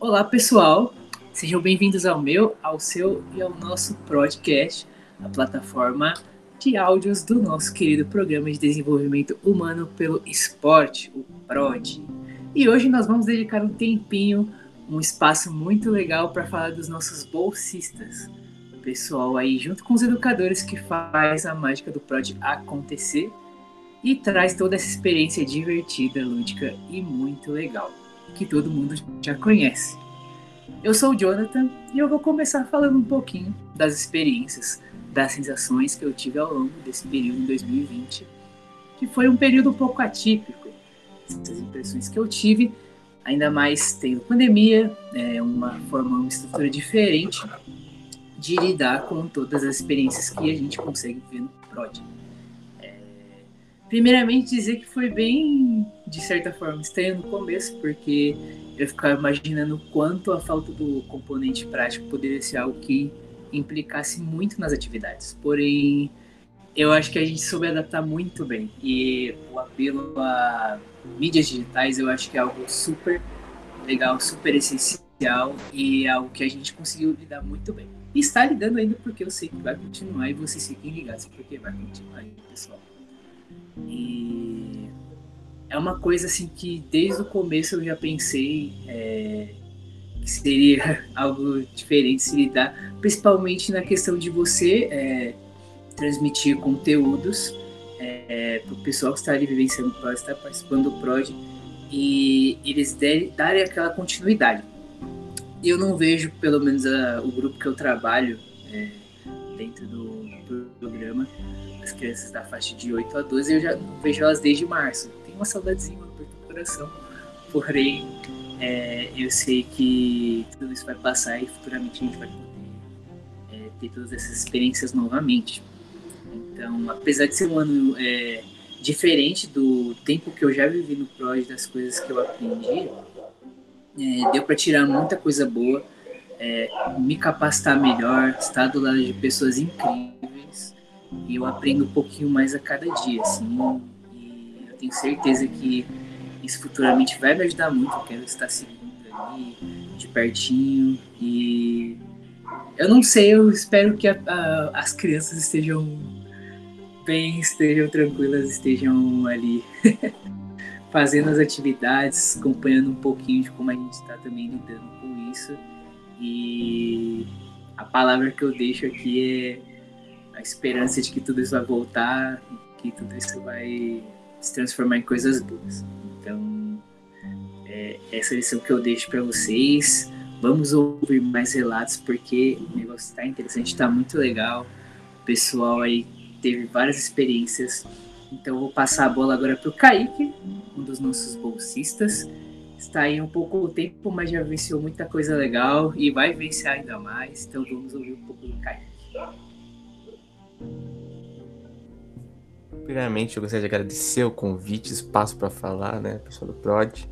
Olá, pessoal. Sejam bem-vindos ao meu, ao seu e ao nosso podcast, a plataforma de áudios do nosso querido programa de desenvolvimento humano pelo esporte, o PROD. E hoje nós vamos dedicar um tempinho, um espaço muito legal para falar dos nossos bolsistas. O pessoal aí, junto com os educadores que faz a mágica do PROD acontecer e traz toda essa experiência divertida, lúdica e muito legal, que todo mundo já conhece. Eu sou o Jonathan e eu vou começar falando um pouquinho das experiências, das sensações que eu tive ao longo desse período em 2020, que foi um período um pouco atípico. Essas impressões que eu tive, ainda mais tendo pandemia, é uma forma, uma estrutura diferente de lidar com todas as experiências que a gente consegue ver no PROD. Primeiramente, dizer que foi bem, de certa forma, estranho no começo, porque eu ficava imaginando quanto a falta do componente prático poderia ser algo que implicasse muito nas atividades. Porém, eu acho que a gente soube adaptar muito bem. E o apelo a mídias digitais eu acho que é algo super legal, super essencial e é algo que a gente conseguiu lidar muito bem. E está lidando ainda porque eu sei que vai continuar e vocês fiquem ligados porque vai continuar pessoal. E é uma coisa assim que desde o começo eu já pensei é, que seria algo diferente se lidar, principalmente na questão de você é, transmitir conteúdos é, para o pessoal que está ali vivenciando o PROD, está participando do PROD, e eles darem aquela continuidade. Eu não vejo, pelo menos a, o grupo que eu trabalho é, dentro do, do programa, as crianças da faixa de 8 a 12, eu já não vejo elas desde março uma saudadezinha no coração. Porém, é, eu sei que tudo isso vai passar e futuramente a gente vai poder é, ter todas essas experiências novamente. Então, apesar de ser um ano é, diferente do tempo que eu já vivi no PROD, das coisas que eu aprendi, é, deu para tirar muita coisa boa, é, me capacitar melhor, estar do lado de pessoas incríveis e eu aprendo um pouquinho mais a cada dia, assim, tenho certeza que isso futuramente vai me ajudar muito. Eu quero estar seguindo ali de pertinho e eu não sei, eu espero que a, a, as crianças estejam bem, estejam tranquilas, estejam ali fazendo as atividades, acompanhando um pouquinho de como a gente está também lidando com isso. E a palavra que eu deixo aqui é a esperança de que tudo isso vai voltar, que tudo isso vai se transformar em coisas boas. Então, é, essa lição que eu deixo para vocês. Vamos ouvir mais relatos porque o negócio está interessante, está muito legal. O pessoal aí teve várias experiências. Então, vou passar a bola agora para o Kaique, um dos nossos bolsistas. Está aí um pouco o tempo, mas já venceu muita coisa legal e vai vencer ainda mais. Então, vamos ouvir um pouco do Kaique. Primeiramente, eu gostaria de agradecer o convite, espaço para falar, né, pessoal do Prod.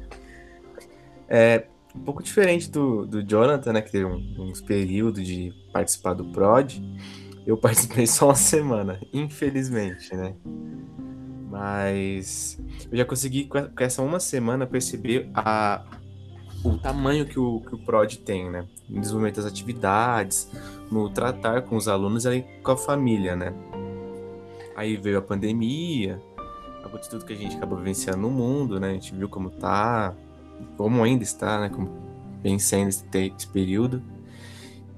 É um pouco diferente do, do Jonathan, né, que teve um, uns períodos de participar do Prod. Eu participei só uma semana, infelizmente, né. Mas eu já consegui, com essa uma semana, perceber a, o tamanho que o, que o PROD tem, né? No desenvolvimento das atividades, no tratar com os alunos e com a família, né? Aí veio a pandemia, acabou de tudo que a gente acabou vivenciando no mundo, né? A gente viu como tá, como ainda está, né? Como vem sendo esse, esse período.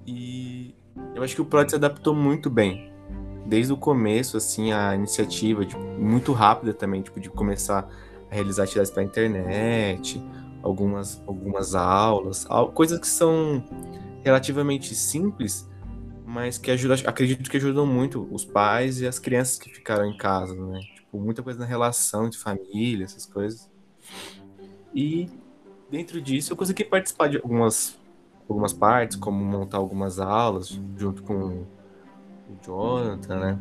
E eu acho que o Prod se adaptou muito bem. Desde o começo, assim, a iniciativa, tipo, muito rápida também, tipo, de começar a realizar atividades para internet, algumas, algumas aulas, coisas que são relativamente simples, mas que ajuda, acredito que ajudam muito os pais e as crianças que ficaram em casa, né? Tipo, muita coisa na relação de família, essas coisas. E dentro disso eu consegui participar de algumas algumas partes, como montar algumas aulas junto com o Jonathan, né?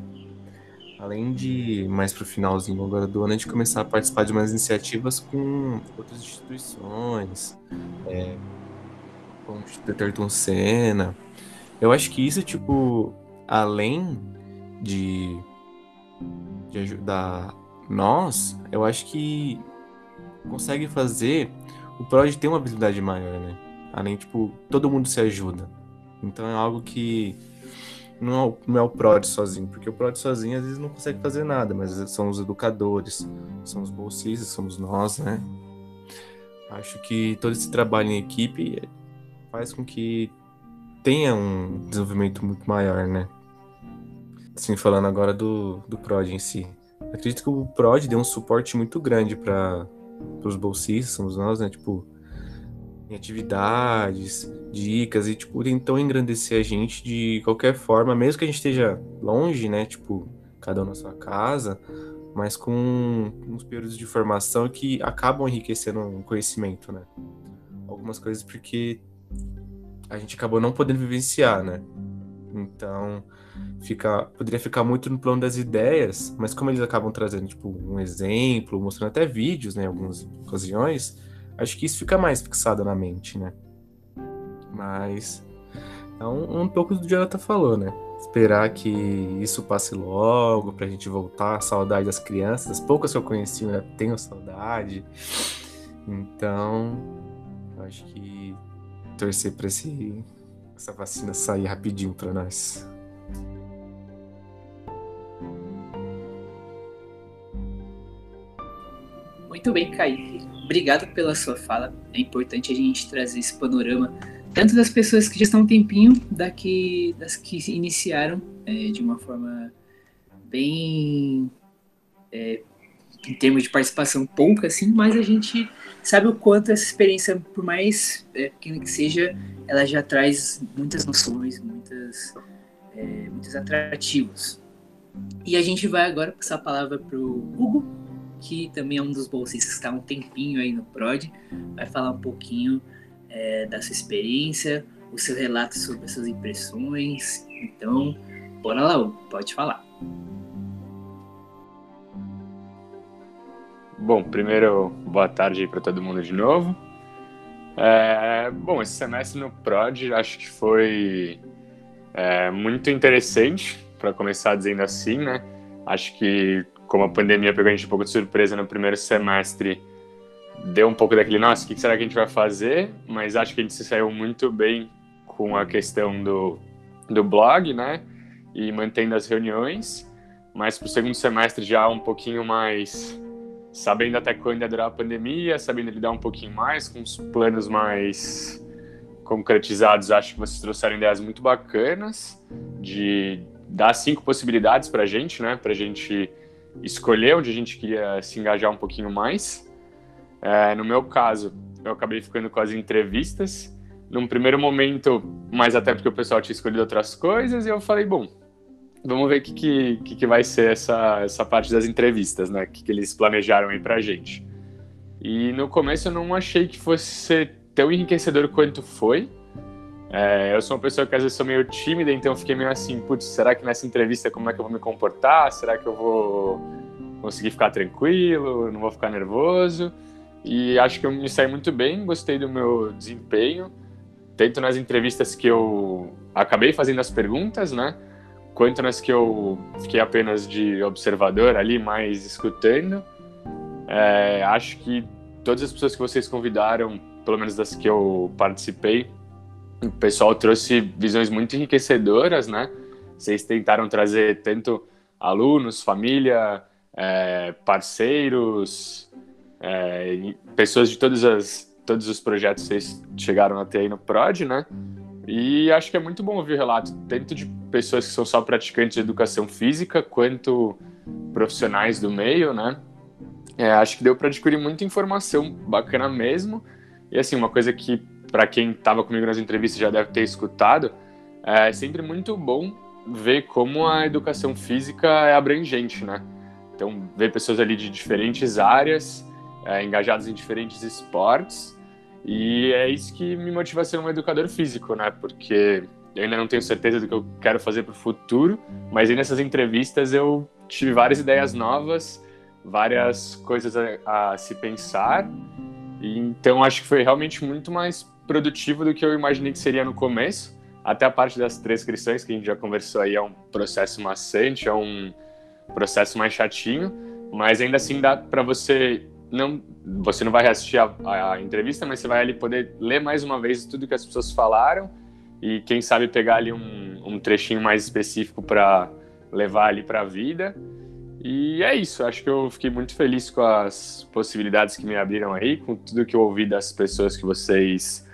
Além de, mais pro finalzinho agora do ano, a gente começar a participar de umas iniciativas com outras instituições, é, como o Instituto Ayrton Senna, eu acho que isso, tipo, além de, de ajudar nós, eu acho que consegue fazer o Prod ter uma habilidade maior, né? Além, tipo, todo mundo se ajuda. Então é algo que não é, o, não é o PROD sozinho, porque o PROD sozinho às vezes não consegue fazer nada, mas são os educadores, são os bolsistas, somos nós, né? Acho que todo esse trabalho em equipe faz com que tenha um desenvolvimento muito maior, né? Assim, falando agora do, do PROD em si. Acredito que o PROD deu um suporte muito grande para os bolsistas, somos nós, né? Tipo, em atividades, dicas e, tipo, tentou engrandecer a gente de qualquer forma, mesmo que a gente esteja longe, né? Tipo, cada um na sua casa, mas com uns períodos de formação que acabam enriquecendo o conhecimento, né? Algumas coisas porque a gente acabou não podendo vivenciar, né? Então, fica, poderia ficar muito no plano das ideias, mas como eles acabam trazendo, tipo, um exemplo, mostrando até vídeos, né, em algumas ocasiões, acho que isso fica mais fixado na mente, né? Mas é um, um pouco do que o Jonathan falou, né? Esperar que isso passe logo, pra gente voltar saudade das crianças. As poucas que eu conheci eu tenho saudade. Então, eu acho que torcer pra esse, essa vacina sair rapidinho pra nós. Muito bem, Kaique. Obrigado pela sua fala. É importante a gente trazer esse panorama, tanto das pessoas que já estão um tempinho, daqui, das que iniciaram é, de uma forma bem. É, em termos de participação pouca, assim, mas a gente sabe o quanto essa experiência, por mais é, pequena que seja, ela já traz muitas noções, muitas, é, muitos atrativos. E a gente vai agora passar a palavra para o Hugo, que também é um dos bolsistas que está um tempinho aí no PROD, vai falar um pouquinho é, da sua experiência, o seu relato sobre as suas impressões. Então, bora lá, pode falar. Bom, primeiro, boa tarde para todo mundo de novo. É, bom, esse semestre no PROD acho que foi é, muito interessante, para começar dizendo assim, né? Acho que como a pandemia pegou a gente um pouco de surpresa no primeiro semestre, deu um pouco daquele, nossa, o que será que a gente vai fazer? Mas acho que a gente se saiu muito bem com a questão do, do blog, né? E mantendo as reuniões. Mas para o segundo semestre já um pouquinho mais sabendo até quando ia durar a pandemia, sabendo lidar um pouquinho mais com os planos mais concretizados. Acho que vocês trouxeram ideias muito bacanas de dar cinco possibilidades para a gente, né? Para a gente escolher onde a gente queria se engajar um pouquinho mais. É, no meu caso, eu acabei ficando com as entrevistas. Num primeiro momento, mais até porque o pessoal tinha escolhido outras coisas, e eu falei, bom, vamos ver o que, que, que, vai ser essa, essa parte das entrevistas, né? O que, que eles planejaram aí pra gente. E no começo eu não achei que fosse tão enriquecedor quanto foi. É, eu sou uma pessoa que às vezes sou meio tímida, então fiquei meio assim, putz, será que nessa entrevista como é que eu vou me comportar? Será que eu vou conseguir ficar tranquilo? Não vou ficar nervoso? E acho que eu me saí muito bem, gostei do meu desempenho, tanto nas entrevistas que eu acabei fazendo as perguntas, né? Quanto nas que eu fiquei apenas de observador ali, mais escutando. É, acho que todas as pessoas que vocês convidaram, pelo menos das que eu participei, o pessoal trouxe visões muito enriquecedoras, né? Vocês tentaram trazer tanto alunos, família, é, parceiros, é, pessoas de todas as, todos os projetos que vocês chegaram a ter aí no PROD, né? E acho que é muito bom ouvir o relato, tanto de pessoas que são só praticantes de educação física, quanto profissionais do meio, né? É, acho que deu para adquirir muita informação bacana mesmo. E assim, uma coisa que para quem estava comigo nas entrevistas já deve ter escutado, é sempre muito bom ver como a educação física é abrangente, né? Então, ver pessoas ali de diferentes áreas, é, engajadas em diferentes esportes, e é isso que me motiva a ser um educador físico, né? Porque eu ainda não tenho certeza do que eu quero fazer para o futuro, mas aí nessas entrevistas eu tive várias ideias novas, várias coisas a, a se pensar, então acho que foi realmente muito mais produtivo do que eu imaginei que seria no começo. Até a parte das transcrições, que a gente já conversou aí, é um processo maçante, é um processo mais chatinho, mas ainda assim dá para você não, você não vai assistir a, a, entrevista, mas você vai ali poder ler mais uma vez tudo que as pessoas falaram e quem sabe pegar ali um, um trechinho mais específico para levar ali para a vida. E é isso, acho que eu fiquei muito feliz com as possibilidades que me abriram aí, com tudo que eu ouvi das pessoas que vocês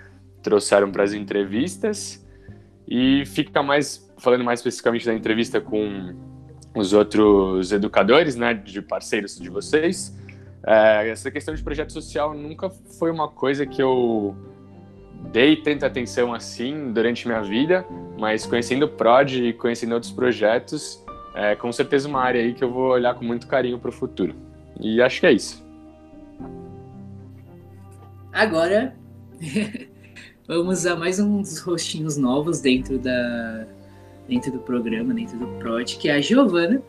trouxeram para as entrevistas. E fica mais, falando mais especificamente da entrevista com os outros educadores, né, de parceiros de vocês. É, essa questão de projeto social nunca foi uma coisa que eu dei tanta atenção assim durante minha vida, mas conhecendo o Prod e conhecendo outros projetos, é com certeza uma área aí que eu vou olhar com muito carinho para o futuro. E acho que é isso. Agora, vamos a mais uns rostinhos novos dentro da, dentro do programa, dentro do Prod, que é a Giovana,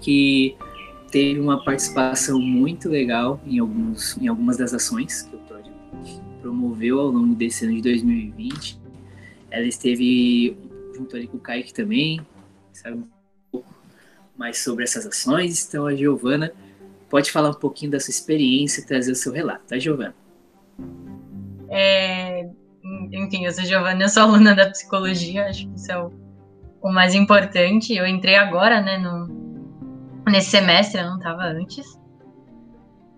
que teve uma participação muito legal em, alguns, em algumas das ações que o Prod promoveu ao longo desse ano de 2020. Ela esteve junto ali com o Kaique também, sabe um pouco mais sobre essas ações. Então a Giovana pode falar um pouquinho da sua experiência e trazer o seu relato, tá, Giovana? É, enfim, eu sou Giovana, eu sou aluna da psicologia, acho que isso é o o mais importante. Eu entrei agora, né, no, nesse semestre, eu não estava antes.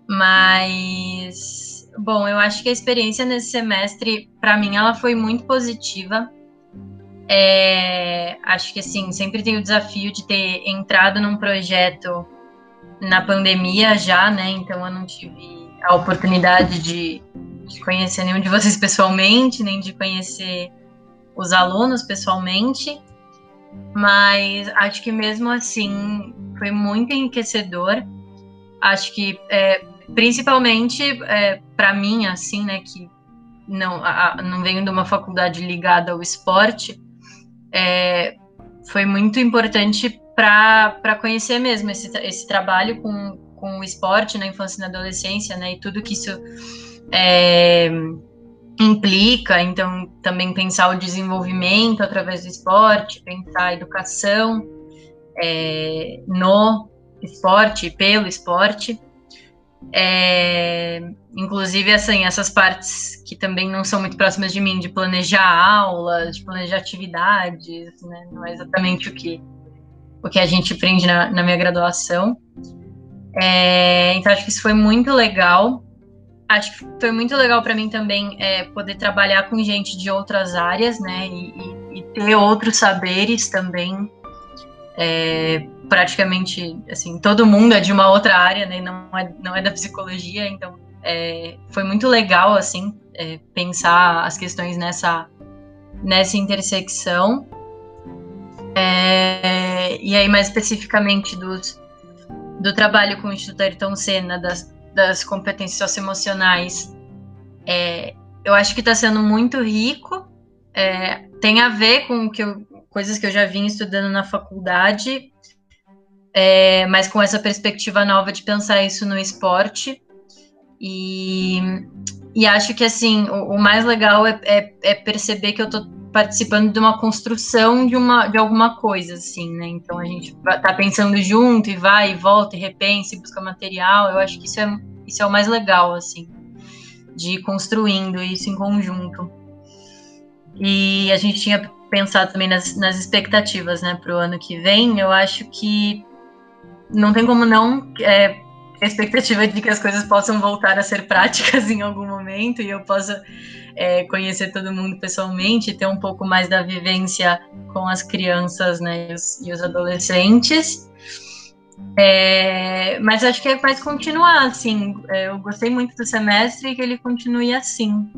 Mas, bom, eu acho que a experiência nesse semestre, para mim, ela foi muito positiva. É, acho que, assim, sempre tenho o desafio de ter entrado num projeto na pandemia já, né? Então eu não tive a oportunidade de, de conhecer nenhum de vocês pessoalmente, nem de conhecer os alunos pessoalmente mas acho que mesmo assim foi muito enriquecedor. Acho que é, principalmente é, para mim, assim, né, que não, a, não venho de uma faculdade ligada ao esporte, é, foi muito importante para conhecer mesmo esse, esse trabalho com, com o esporte na infância e na adolescência, né, e tudo que isso é, implica, então também pensar o desenvolvimento através do esporte, pensar a educação é, no esporte, pelo esporte. É, inclusive, assim, essas partes que também não são muito próximas de mim, de planejar aulas, de planejar atividades, né, não é exatamente o que, o que a gente aprende na, na minha graduação. É, então, acho que isso foi muito legal acho que foi muito legal para mim também é, poder trabalhar com gente de outras áreas, né? E, e, e ter outros saberes também. É, praticamente, assim, todo mundo é de uma outra área, né? Não é, não é da psicologia, então é, foi muito legal, assim, é, pensar as questões nessa, nessa intersecção. É, e aí, mais especificamente dos, do trabalho com o Instituto Ayrton Senna, das, das competências socioemocionais, é, eu acho que está sendo muito rico. É, tem a ver com que eu, coisas que eu já vim estudando na faculdade, é, mas com essa perspectiva nova de pensar isso no esporte. E, e acho que assim o, o mais legal é, é, é perceber que eu estou participando de uma construção de uma de alguma coisa assim, né? Então a gente tá pensando junto e vai e volta e repensa e busca material. Eu acho que isso é isso é o mais legal assim, de ir construindo isso em conjunto. E a gente tinha pensado também nas, nas expectativas, né, para o ano que vem. Eu acho que não tem como não é, a expectativa de que as coisas possam voltar a ser práticas em algum momento e eu possa é, conhecer todo mundo pessoalmente, ter um pouco mais da vivência com as crianças né, e, os, e os adolescentes. É, mas acho que é mais continuar, assim. É, eu gostei muito do semestre e que ele continue assim.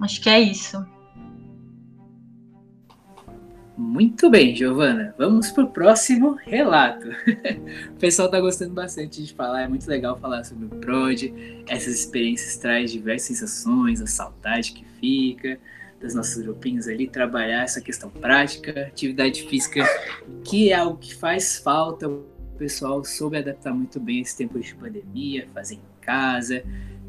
Acho que é isso. Muito bem, Giovana. Vamos para o próximo relato. o pessoal está gostando bastante de falar, é muito legal falar sobre o PROD. Essas experiências traz diversas sensações, a saudade que fica das nossas grupinhos ali, trabalhar essa questão prática, atividade física, que é algo que faz falta. O pessoal soube adaptar muito bem esse tempo de pandemia, fazer em casa,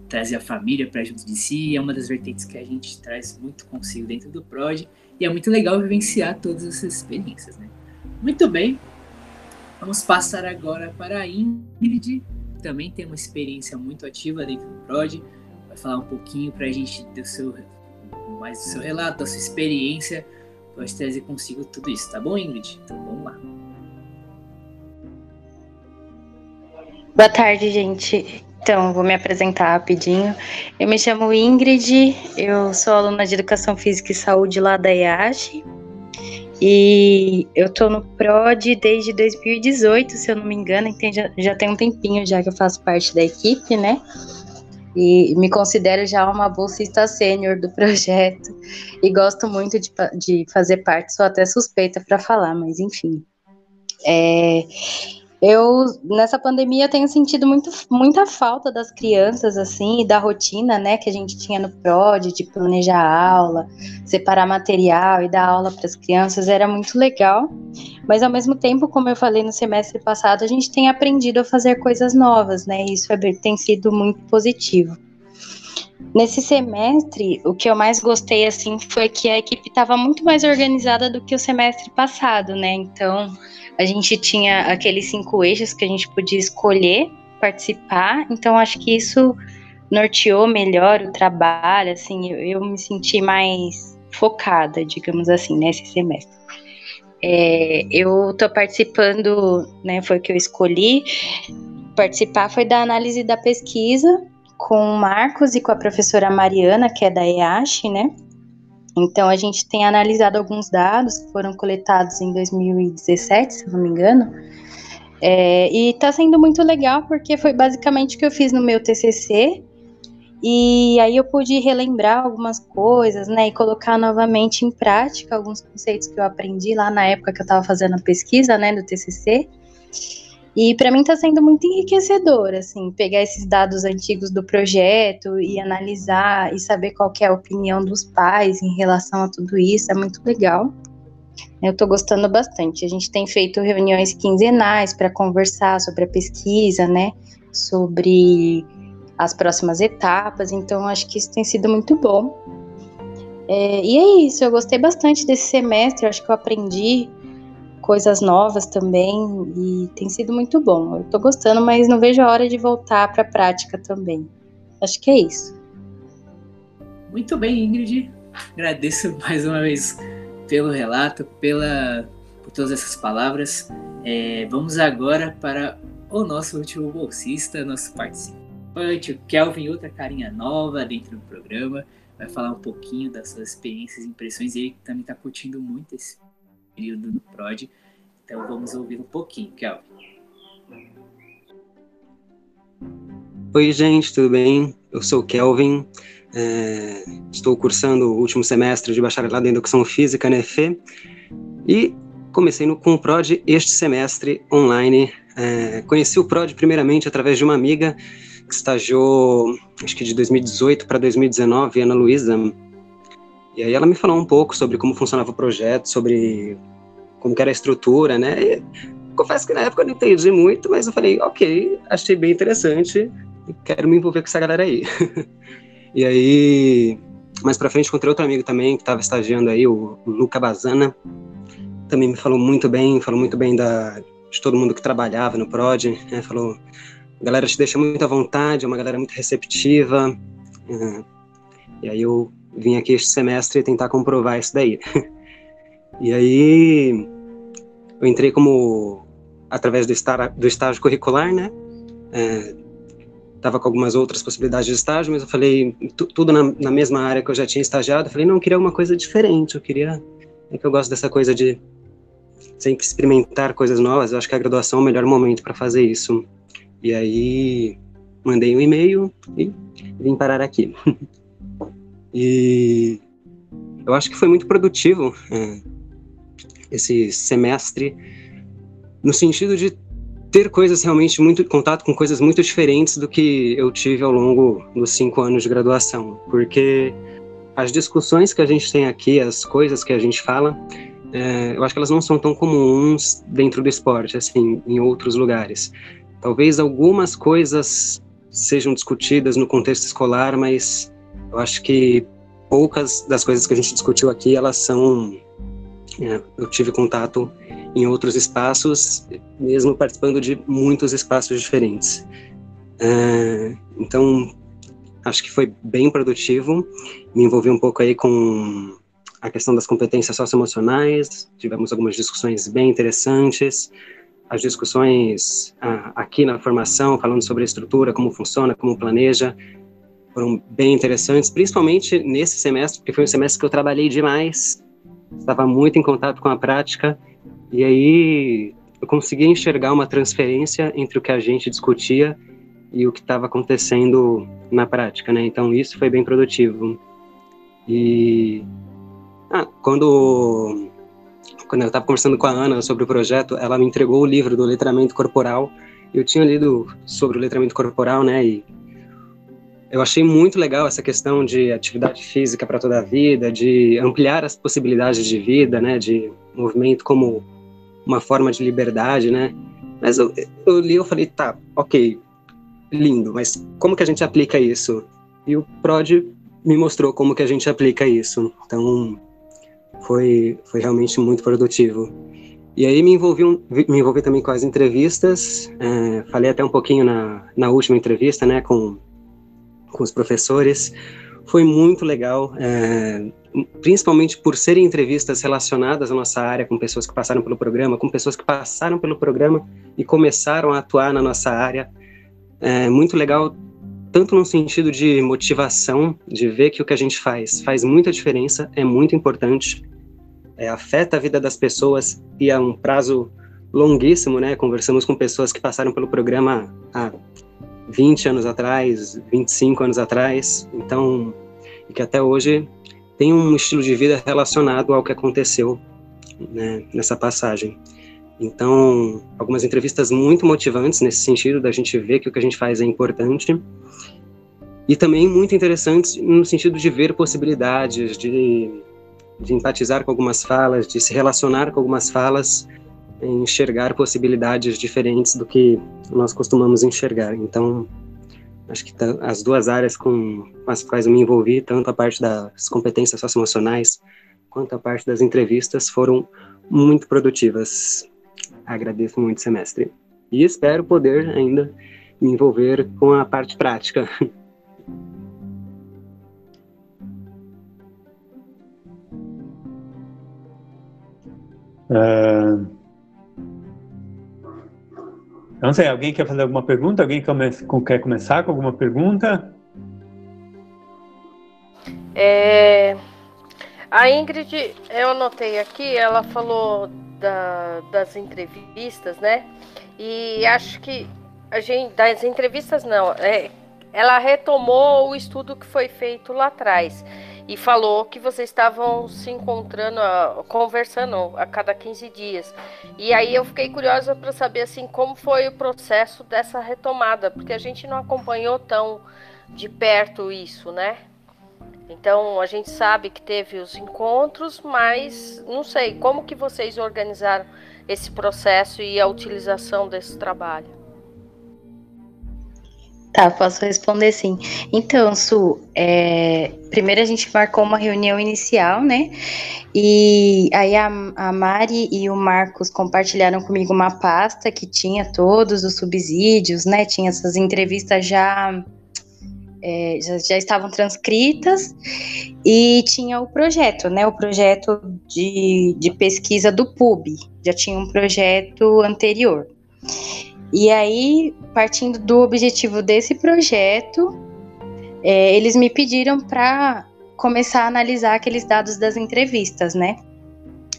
trazer a família para junto de si. É uma das vertentes que a gente traz muito consigo dentro do PROD e é muito legal vivenciar todas essas experiências, né? Muito bem, vamos passar agora para a Ingrid que também tem uma experiência muito ativa dentro do PROD, vai falar um pouquinho para a gente do seu, mais do seu relato, da sua experiência, pode trazer consigo tudo isso, tá bom, Ingrid? Então vamos lá. Boa tarde, gente. Então, vou me apresentar rapidinho. Eu me chamo Ingrid, eu sou aluna de Educação Física e Saúde lá da IASH. E eu tô no PROD desde 2018, se eu não me engano, então já, já tem um tempinho já que eu faço parte da equipe, né? E me considero já uma bolsista sênior do projeto e gosto muito de, de fazer parte, sou até suspeita para falar, mas enfim. É, eu, nessa pandemia, tenho sentido muito, muita falta das crianças, assim, e da rotina, né, que a gente tinha no PROD, de planejar aula, separar material e dar aula para as crianças, era muito legal. Mas, ao mesmo tempo, como eu falei no semestre passado, a gente tem aprendido a fazer coisas novas, né, e isso é, tem sido muito positivo. Nesse semestre, o que eu mais gostei, assim, foi que a equipe estava muito mais organizada do que o semestre passado, né, então a gente tinha aqueles cinco eixos que a gente podia escolher participar, então acho que isso norteou melhor o trabalho, assim, eu, me senti mais focada, digamos assim, nesse semestre. É, eu estou participando, né, foi o que eu escolhi, participar foi da análise da pesquisa com o Marcos e com a professora Mariana, que é da EASH, né, então, a gente tem analisado alguns dados que foram coletados em 2017, se não me engano, é, e está sendo muito legal porque foi basicamente o que eu fiz no meu TCC, e aí eu pude relembrar algumas coisas, né, e colocar novamente em prática alguns conceitos que eu aprendi lá na época que eu estava fazendo a pesquisa, né, do TCC. E para mim está sendo muito enriquecedor, assim, pegar esses dados antigos do projeto e analisar e saber qual é a opinião dos pais em relação a tudo isso, é muito legal. Eu estou gostando bastante. A gente tem feito reuniões quinzenais para conversar sobre a pesquisa, né? Sobre as próximas etapas, então acho que isso tem sido muito bom. É, e é isso, eu gostei bastante desse semestre, acho que eu aprendi coisas novas também e tem sido muito bom. Eu tô gostando, mas não vejo a hora de voltar para a prática também. Acho que é isso. Muito bem, Ingrid. Agradeço mais uma vez pelo relato, pela por todas essas palavras. É, vamos agora para o nosso último bolsista, nosso participante, o Kelvin, outra carinha nova dentro do programa. Vai falar um pouquinho das suas experiências e impressões. Ele também está curtindo muito esse período no PROD. Então vamos ouvir um pouquinho, Kelvin. Oi, gente, tudo bem? Eu sou o Kelvin, é, estou cursando o último semestre de bacharelado em Educação Física na EFE e comecei no, com o PROD este semestre online. É, conheci o PROD primeiramente através de uma amiga que estagiou, acho que de 2018 para 2019, Ana Luísa. E aí ela me falou um pouco sobre como funcionava o projeto, sobre como era a estrutura, né? E confesso que na época eu não entendi muito, mas eu falei, ok, achei bem interessante, quero me envolver com essa galera aí. e aí, mais pra frente, encontrei outro amigo também que estava estagiando aí, o Luca Bazana, também me falou muito bem, falou muito bem da, de todo mundo que trabalhava no PROD, né? falou, a galera te deixa muito à vontade, é uma galera muito receptiva, e aí eu vim aqui este semestre tentar comprovar isso daí. E aí eu entrei como através do, estar, do estágio curricular, né? É, tava com algumas outras possibilidades de estágio, mas eu falei tudo na, na, mesma área que eu já tinha estagiado. Eu falei não, eu queria uma coisa diferente. Eu queria é que eu gosto dessa coisa de sempre experimentar coisas novas. Eu acho que a graduação é o melhor momento para fazer isso. E aí mandei um e-mail e vim parar aqui. e eu acho que foi muito produtivo. É, esse semestre, no sentido de ter coisas realmente muito contato com coisas muito diferentes do que eu tive ao longo dos cinco anos de graduação, porque as discussões que a gente tem aqui, as coisas que a gente fala, é, eu acho que elas não são tão comuns dentro do esporte, assim, em outros lugares. Talvez algumas coisas sejam discutidas no contexto escolar, mas eu acho que poucas das coisas que a gente discutiu aqui, elas são é, eu tive contato em outros espaços, mesmo participando de muitos espaços diferentes. É, então, acho que foi bem produtivo. Me envolvi um pouco aí com a questão das competências socioemocionais, tivemos algumas discussões bem interessantes, as discussões ah, aqui na formação, falando sobre a estrutura, como funciona, como planeja, foram bem interessantes, principalmente nesse semestre, porque foi um semestre que eu trabalhei demais, estava muito em contato com a prática, e aí eu consegui enxergar uma transferência entre o que a gente discutia e o que estava acontecendo na prática, né? Então isso foi bem produtivo. E ah, quando quando eu estava conversando com a Ana sobre o projeto, ela me entregou o livro do letramento corporal. Eu tinha lido sobre o letramento corporal, né? E eu achei muito legal essa questão de atividade física para toda a vida, de ampliar as possibilidades de vida, né? De movimento como uma forma de liberdade, né? Mas eu, eu li, eu falei, tá, ok, lindo, mas como que a gente aplica isso? E o Prod me mostrou como que a gente aplica isso. Então, foi, foi realmente muito produtivo. E aí me envolvi, me envolvi também com as entrevistas, é, falei até um pouquinho na, na última entrevista, né, com, com os professores. Foi muito legal, é, principalmente por serem entrevistas relacionadas à nossa área, com pessoas que passaram pelo programa, com pessoas que passaram pelo programa e começaram a atuar na nossa área. É muito legal, tanto no sentido de motivação, de ver que o que a gente faz faz muita diferença, é muito importante, é, afeta a vida das pessoas e a um prazo longuíssimo, né? Conversamos com pessoas que passaram pelo programa há 20 anos atrás, 25 anos atrás, então, e que até hoje tem um estilo de vida relacionado ao que aconteceu né, nessa passagem. Então, algumas entrevistas muito motivantes nesse sentido, da gente ver que o que a gente faz é importante. E também muito interessantes no sentido de ver possibilidades, de, de empatizar com algumas falas, de se relacionar com algumas falas, enxergar possibilidades diferentes do que nós costumamos enxergar. Então, acho que as duas áreas com as quais eu me envolvi, tanto a parte das competências socioemocionais quanto a parte das entrevistas, foram muito produtivas agradeço muito o semestre. E espero poder ainda me envolver com a parte prática. Uh, não sei, alguém quer fazer alguma pergunta? Alguém quer começar com alguma pergunta? É, a Ingrid, eu anotei aqui, ela falou da, das entrevistas, né? E acho que a gente das entrevistas não, é, ela retomou o estudo que foi feito lá atrás e falou que vocês estavam se encontrando, conversando a cada 15 dias. E aí eu fiquei curiosa para saber assim como foi o processo dessa retomada, porque a gente não acompanhou tão de perto isso, né? Então a gente sabe que teve os encontros, mas não sei como que vocês organizaram esse processo e a utilização desse trabalho. Tá, posso responder sim. Então, Su, é, primeiro a gente marcou uma reunião inicial, né? E aí a, a Mari e o Marcos compartilharam comigo uma pasta que tinha todos os subsídios, né? Tinha essas entrevistas já é, já, já, estavam transcritas e tinha o projeto, né? O projeto de, de pesquisa do PUB, já tinha um projeto anterior. E aí, partindo do objetivo desse projeto, é, eles me pediram para começar a analisar aqueles dados das entrevistas, né?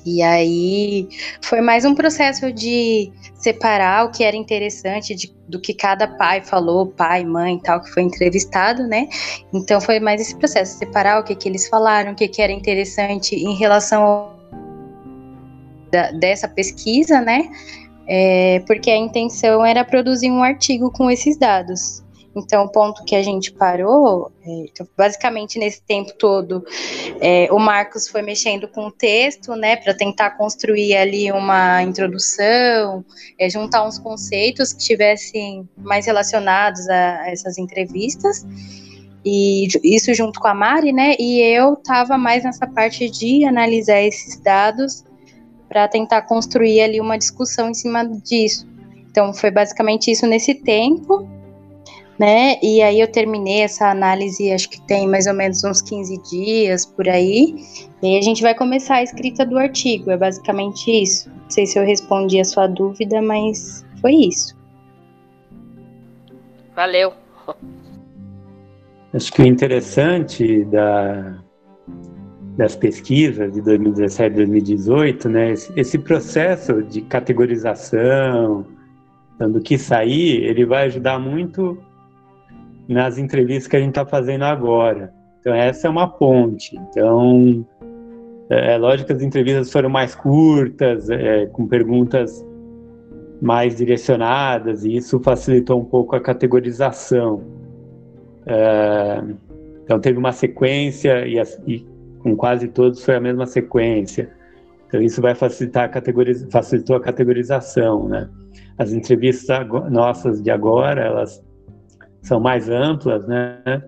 E aí foi mais um processo de separar o que era interessante de, do que cada pai falou, pai, mãe tal, que foi entrevistado, né? Então foi mais esse processo, separar o que, que eles falaram, o que, que era interessante em relação ao, da, dessa pesquisa, né? É, porque a intenção era produzir um artigo com esses dados. Então, o ponto que a gente parou, é, então, basicamente nesse tempo todo, é, o Marcos foi mexendo com o texto, né, para tentar construir ali uma introdução, é, juntar uns conceitos que estivessem mais relacionados a, a essas entrevistas. E isso junto com a Mari, né? E eu estava mais nessa parte de analisar esses dados para tentar construir ali uma discussão em cima disso. Então, foi basicamente isso nesse tempo. né? E aí eu terminei essa análise, acho que tem mais ou menos uns 15 dias por aí. E aí a gente vai começar a escrita do artigo, é basicamente isso. Não sei se eu respondi a sua dúvida, mas foi isso. Valeu. Acho que o interessante da, das pesquisas de 2017 e 2018, né, esse, esse processo de categorização, do que sair, ele vai ajudar muito nas entrevistas que a gente está fazendo agora. Então, essa é uma ponte. Então, é, é lógico que as entrevistas foram mais curtas, é, com perguntas mais direcionadas, e isso facilitou um pouco a categorização. É, então, teve uma sequência, e, e, com quase todos foi a mesma sequência. Então, isso vai facilitar a categoriza, facilitou a categorização, né? As entrevistas nossas de agora, elas são mais amplas, né?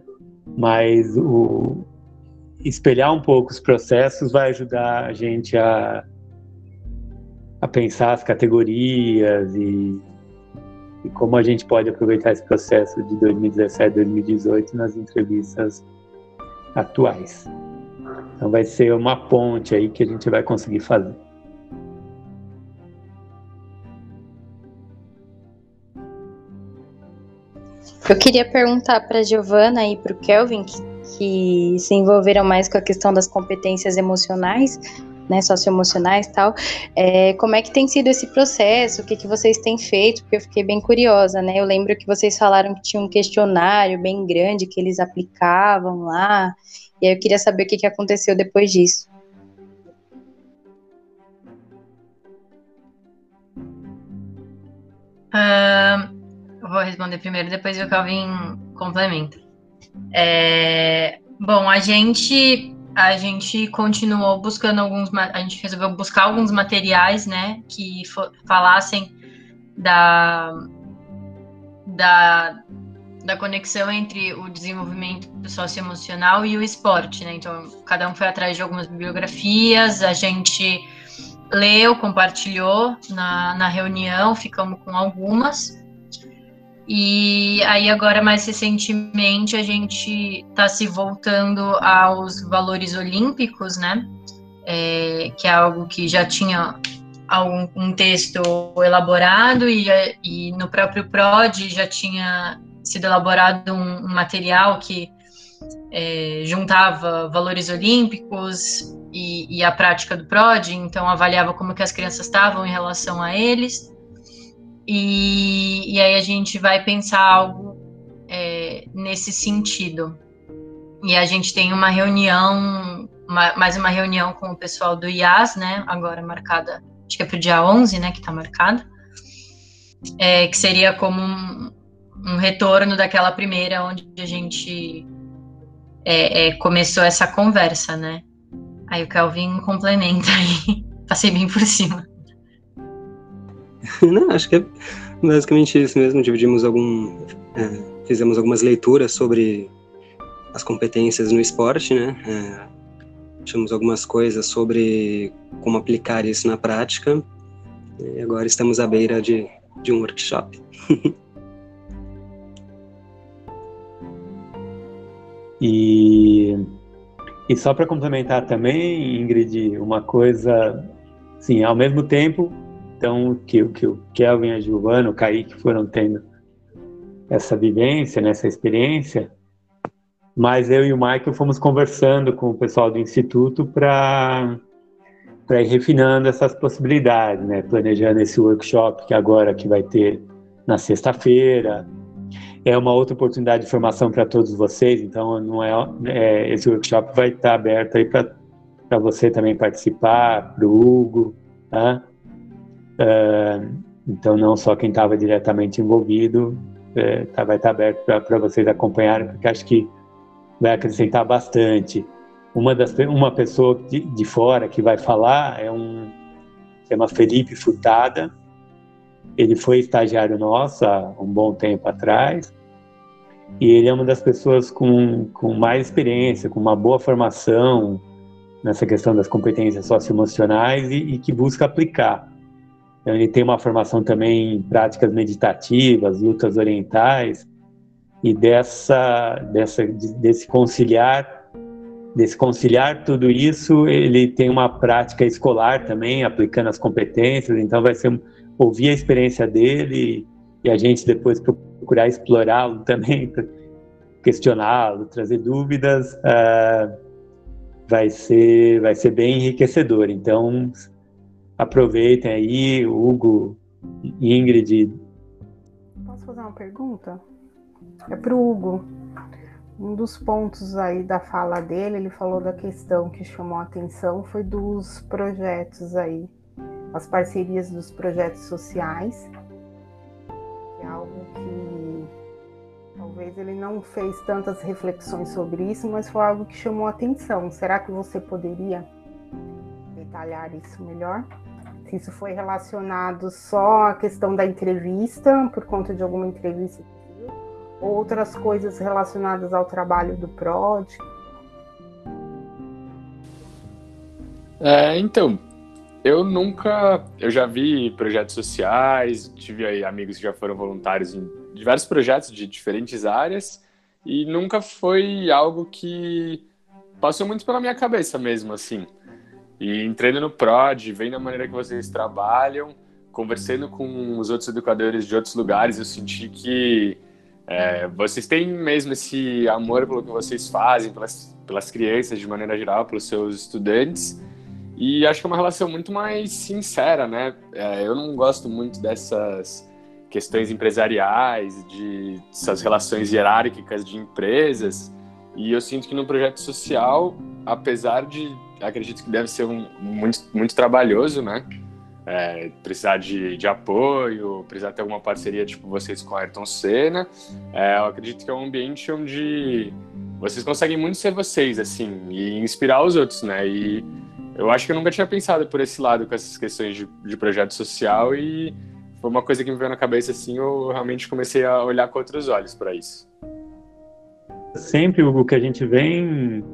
Mas o espelhar um pouco os processos vai ajudar a gente a, a pensar as categorias e, e como a gente pode aproveitar esse processo de 2017, 2018 nas entrevistas atuais. Então vai ser uma ponte aí que a gente vai conseguir fazer. Eu queria perguntar para Giovana e para o Kelvin, que, que, se envolveram mais com a questão das competências emocionais, né, socioemocionais e tal, é, como é que tem sido esse processo, o que, que vocês têm feito, porque eu fiquei bem curiosa, né, eu lembro que vocês falaram que tinha um questionário bem grande que eles aplicavam lá, e aí eu queria saber o que, que aconteceu depois disso. Uh, vou responder primeiro, depois o Calvin complementa. É, bom, a gente a gente continuou buscando alguns, a gente resolveu buscar alguns materiais, né, que falassem da, da, da conexão entre o desenvolvimento socioemocional e o esporte, né, então cada um foi atrás de algumas bibliografias, a gente leu, compartilhou na, na reunião, ficamos com algumas, e aí agora mais recentemente a gente está se voltando aos valores olímpicos, né? É, que é algo que já tinha algum um texto elaborado e, e no próprio PROD já tinha sido elaborado um, um material que é, juntava valores olímpicos e, e, a prática do PROD, então avaliava como que as crianças estavam em relação a eles. E, e aí a gente vai pensar algo é, nesse sentido. E a gente tem uma reunião, uma, mais uma reunião com o pessoal do IAS, né? Agora marcada, acho que é para o dia 11, né? Que está marcado. É, que seria como um, um, retorno daquela primeira onde a gente é, é começou essa conversa, né? Aí o Calvin complementa aí. Passei bem por cima. Não, acho que é basicamente isso mesmo. Dividimos algum. É, fizemos algumas leituras sobre as competências no esporte, né? É, achamos algumas coisas sobre como aplicar isso na prática. E agora estamos à beira de, de um workshop. e, e só para complementar também, Ingrid, uma coisa, sim, ao mesmo tempo então, que, que o Kelvin, a Giovana, o Kaique foram tendo essa vivência, né, essa experiência, mas eu e o Michael fomos conversando com o pessoal do Instituto para para ir refinando essas possibilidades, né? Planejando esse workshop que agora que vai ter na sexta-feira. É uma outra oportunidade de formação para todos vocês, então não é, é esse workshop vai estar aberto aí para você também participar, para o Hugo, tá? Uh, então, não só quem estava diretamente envolvido é, tá, vai estar tá aberto para vocês acompanharem, porque acho que vai acrescentar bastante. Uma, das, uma pessoa de, de fora que vai falar é um chama Felipe Furtada. Ele foi estagiário nosso há um bom tempo atrás. E ele é uma das pessoas com, com mais experiência, com uma boa formação nessa questão das competências socioemocionais e, e que busca aplicar. Então, ele tem uma formação também em práticas meditativas, lutas orientais, e dessa, dessa desse conciliar desse conciliar tudo isso ele tem uma prática escolar também aplicando as competências então vai ser ouvir a experiência dele e a gente depois procurar explorá-lo também questioná-lo trazer dúvidas uh, vai ser vai ser bem enriquecedor. Então aproveitem aí Hugo Ingrid posso fazer uma pergunta é para o Hugo. Um dos pontos aí da fala dele, ele falou da questão que chamou a atenção foi dos projetos aí, as parcerias dos projetos sociais. É algo que talvez ele não fez tantas reflexões sobre isso, mas foi algo que chamou a atenção. Será que você poderia detalhar isso melhor? Se isso foi relacionado só à questão da entrevista, por conta de alguma entrevista outras coisas relacionadas ao trabalho do PROD? É, então, eu nunca. Eu já vi projetos sociais, tive amigos que já foram voluntários em diversos projetos de diferentes áreas, e nunca foi algo que passou muito pela minha cabeça mesmo, assim. E entrando no PROD, vendo a maneira que vocês trabalham, conversando com os outros educadores de outros lugares, eu senti que é, vocês têm mesmo esse amor pelo que vocês fazem, pelas, pelas crianças de maneira geral, pelos seus estudantes. E acho que é uma relação muito mais sincera, né? É, eu não gosto muito dessas questões empresariais, de essas relações hierárquicas de empresas. E eu sinto que no projeto social, apesar de acredito que deve ser um, muito, muito trabalhoso, né? é, precisar de, de apoio, precisar ter alguma parceria tipo vocês com a Ayrton Senna, é, eu acredito que é um ambiente onde vocês conseguem muito ser vocês, assim, e inspirar os outros, né? E eu acho que eu nunca tinha pensado por esse lado com essas questões de, de projeto social e foi uma coisa que me veio na cabeça, assim, eu realmente comecei a olhar com outros olhos para isso. Sempre o que a gente vem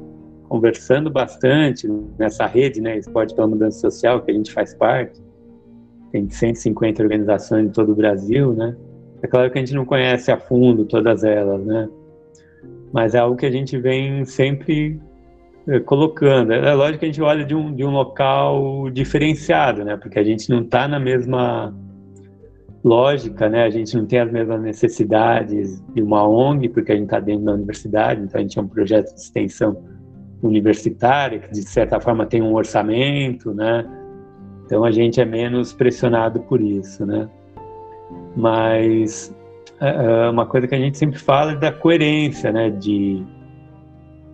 conversando bastante nessa rede, né, Esporte pela Mudança Social, que a gente faz parte, tem 150 organizações em todo o Brasil, né? É claro que a gente não conhece a fundo todas elas, né? Mas é algo que a gente vem sempre eh, colocando. É lógico que a gente olha de um, de um local diferenciado, né? Porque a gente não está na mesma lógica, né? A gente não tem as mesmas necessidades de uma ONG, porque a gente está dentro da universidade, então a gente é um projeto de extensão universitária, que de certa forma tem um orçamento, né? Então a gente é menos pressionado por isso, né? Mas é, é uma coisa que a gente sempre fala é da coerência, né? De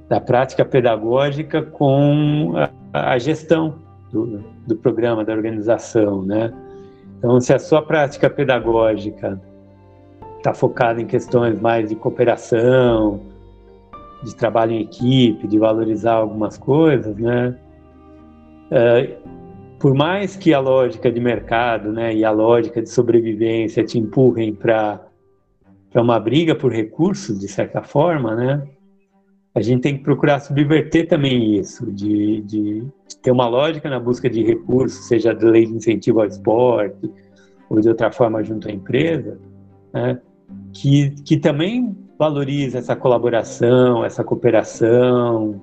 da prática pedagógica com a, a gestão do, do programa, da organização, né? Então, se a sua prática pedagógica está focada em questões mais de cooperação, de trabalho em equipe, de valorizar algumas coisas, né? É, por mais que a lógica de mercado né, e a lógica de sobrevivência te empurrem para uma briga por recursos, de certa forma, né, a gente tem que procurar subverter também isso, de, de, de ter uma lógica na busca de recursos, seja da lei de incentivo ao esporte ou de outra forma junto à empresa, né, que, que também valoriza essa colaboração, essa cooperação,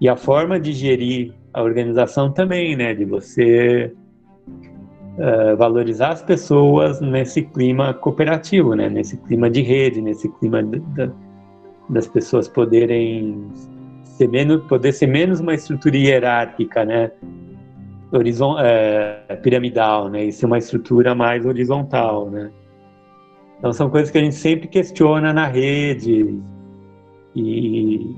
e a forma de gerir a organização também, né? De você uh, valorizar as pessoas nesse clima cooperativo, né? Nesse clima de rede, nesse clima das pessoas poderem ser menos, poder ser menos uma estrutura hierárquica, né? Horizon, é, piramidal, né? E ser uma estrutura mais horizontal, né? Então são coisas que a gente sempre questiona na rede e,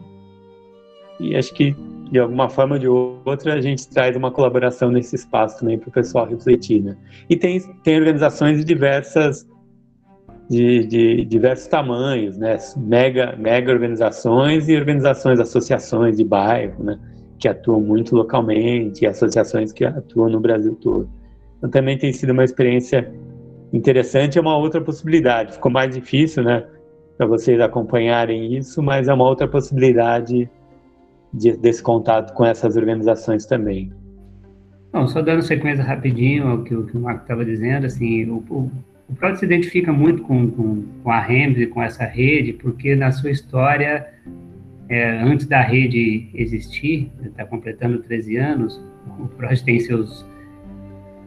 e acho que de alguma forma ou de outra, a gente traz uma colaboração nesse espaço também para o pessoal refletir. Né? E tem, tem organizações de diversas de, de, diversos tamanhos, né? Mega, mega organizações e organizações, associações de bairro, né? Que atuam muito localmente, e associações que atuam no Brasil todo. Então também tem sido uma experiência interessante, é uma outra possibilidade. Ficou mais difícil, né? Para vocês acompanharem isso, mas é uma outra possibilidade de, desse contato com essas organizações também. Bom, só dando sequência rapidinho ao que, que o Marco estava dizendo, assim, o, o, o se identifica muito com, com, com a REMS e com essa rede, porque na sua história, é, antes da rede existir, está completando 13 anos, o Prod tem seus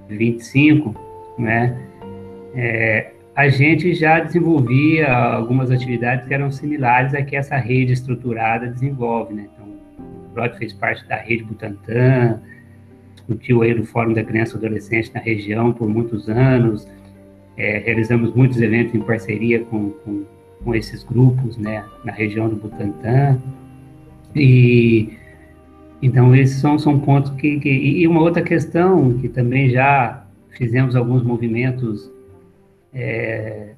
25, né? É, a gente já desenvolvia algumas atividades que eram similares a que essa rede estruturada desenvolve, né? Então, o Prod fez parte da rede Butantan, discutiu aí no Fórum da Criança e Adolescente na região por muitos anos, é, realizamos muitos eventos em parceria com, com, com, esses grupos, né, na região do Butantã, e então esses são, são pontos que, que, e uma outra questão que também já fizemos alguns movimentos é,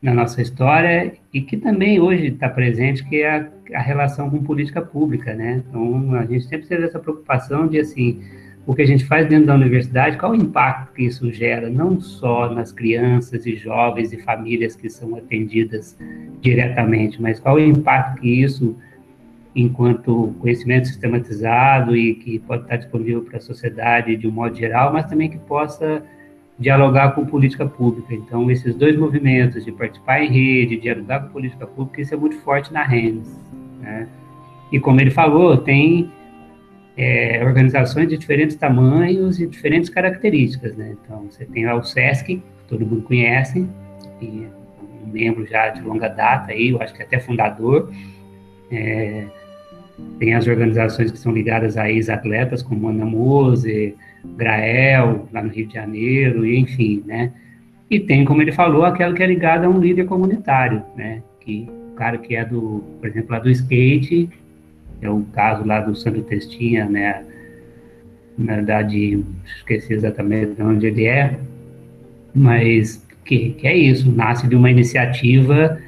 na nossa história e que também hoje está presente, que é a, a relação com política pública, né, então a gente sempre teve essa preocupação de, assim, o que a gente faz dentro da universidade, qual o impacto que isso gera, não só nas crianças e jovens e famílias que são atendidas diretamente, mas qual o impacto que isso, enquanto conhecimento sistematizado e que pode estar disponível para a sociedade de um modo geral, mas também que possa dialogar com política pública. Então, esses dois movimentos de participar em rede, dialogar com política pública, isso é muito forte na RENS. Né? E como ele falou, tem é, organizações de diferentes tamanhos e diferentes características, né? Então, você tem lá o SESC, que todo mundo conhece, e um membro já de longa data aí, eu acho que até fundador. É, tem as organizações que são ligadas a ex-atletas, como Ana Mose, Grael, lá no Rio de Janeiro, enfim, né? E tem, como ele falou, aquela que é ligada a um líder comunitário, né? Que o cara que é do, por exemplo, lá do skate, é o caso lá do Santo Testinha, né? Na verdade, esqueci exatamente de onde ele é, mas que, que é isso, nasce de uma iniciativa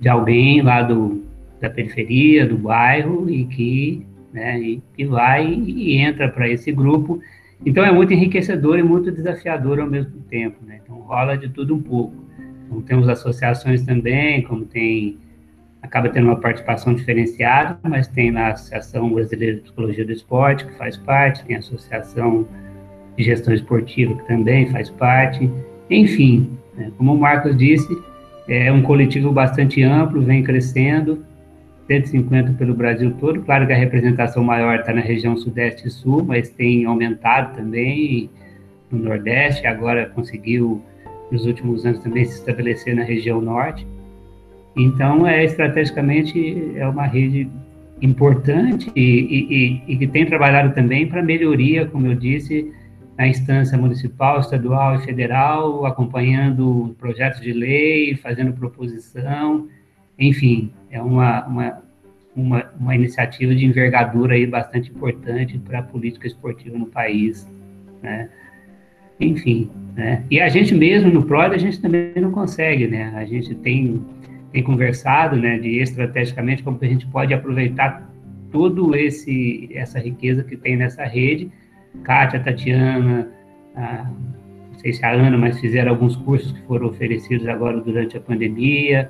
de alguém lá do, da periferia, do bairro, e que, né, e, que vai e entra para esse grupo. Então é muito enriquecedor e muito desafiador ao mesmo tempo, né? Então rola de tudo um pouco. Então, temos associações também, como tem acaba tendo uma participação diferenciada, mas tem na Associação Brasileira de Psicologia do Esporte, que faz parte, tem a Associação de Gestão Esportiva, que também faz parte. Enfim, né, como o Marcos disse, é um coletivo bastante amplo, vem crescendo, 150 pelo Brasil todo. Claro que a representação maior está na região Sudeste e Sul, mas tem aumentado também no Nordeste, agora conseguiu, nos últimos anos, também se estabelecer na região Norte. Então, é estrategicamente é uma rede importante e, e, e que tem trabalhado também para melhoria, como eu disse, na instância municipal, estadual e federal, acompanhando projetos de lei, fazendo proposição, enfim, é uma, uma, uma, uma iniciativa de envergadura aí bastante importante para a política esportiva no país, né? Enfim, né? E a gente mesmo no PROD, a gente também não consegue, né? A gente tem tem conversado, né, de estrategicamente como que a gente pode aproveitar todo esse essa riqueza que tem nessa rede. Kátia, Tatiana, a, não sei se a Ana, mas fizeram alguns cursos que foram oferecidos agora durante a pandemia.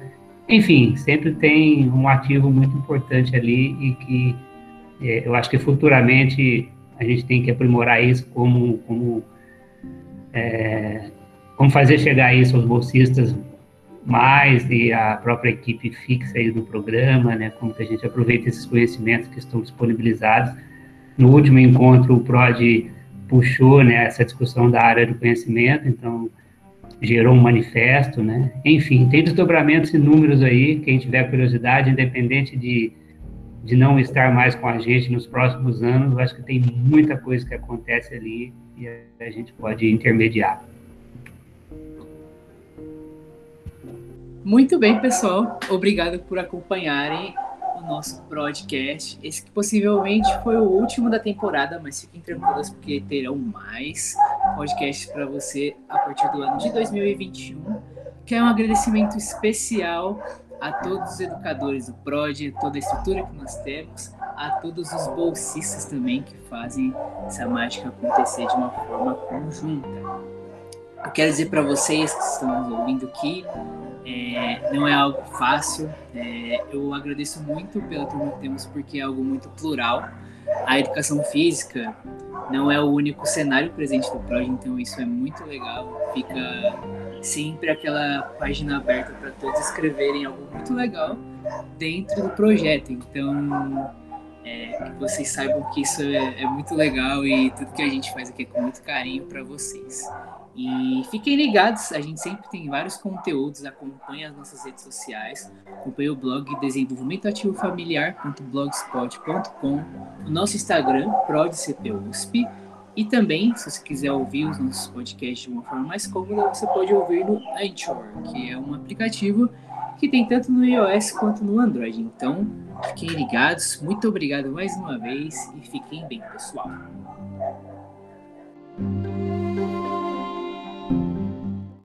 Enfim, sempre tem um ativo muito importante ali e que é, eu acho que futuramente a gente tem que aprimorar isso como como é, como fazer chegar isso aos bolsistas mais e a própria equipe fixa aí do programa, né, como que a gente aproveita esses conhecimentos que estão disponibilizados. No último encontro, o PROD puxou né, essa discussão da área do conhecimento, então gerou um manifesto, né? Enfim, tem desdobramentos inúmeros aí, quem tiver curiosidade, independente de, de não estar mais com a gente nos próximos anos, eu acho que tem muita coisa que acontece ali e a gente pode intermediar. Muito bem, pessoal. Obrigado por acompanharem o nosso podcast. Esse que possivelmente foi o último da temporada, mas fiquem tranquilos porque terão mais podcasts para você a partir do ano de 2021. Que é um agradecimento especial a todos os educadores do PROD, toda a estrutura que nós temos, a todos os bolsistas também que fazem essa mágica acontecer de uma forma conjunta. Eu quero dizer para vocês que estão nos ouvindo aqui é, não é algo fácil. É, eu agradeço muito pela turma que temos, porque é algo muito plural. A educação física não é o único cenário presente do PROD, então isso é muito legal. Fica sempre aquela página aberta para todos escreverem algo muito legal dentro do projeto. Então, é, que vocês saibam que isso é, é, muito legal e tudo que a gente faz aqui é com muito carinho para vocês. E fiquem ligados, a gente sempre tem vários conteúdos, acompanhe as nossas redes sociais, acompanhe o blog Desenvolvimento Ativo Familiar.blogspot.com, o nosso Instagram, ProdCPUSP, e também, se você quiser ouvir os nossos podcasts de uma forma mais cômoda, você pode ouvir no Anchor, que é um aplicativo que tem tanto no iOS quanto no Android. Então, fiquem ligados. Muito obrigado mais uma vez e fiquem bem, pessoal.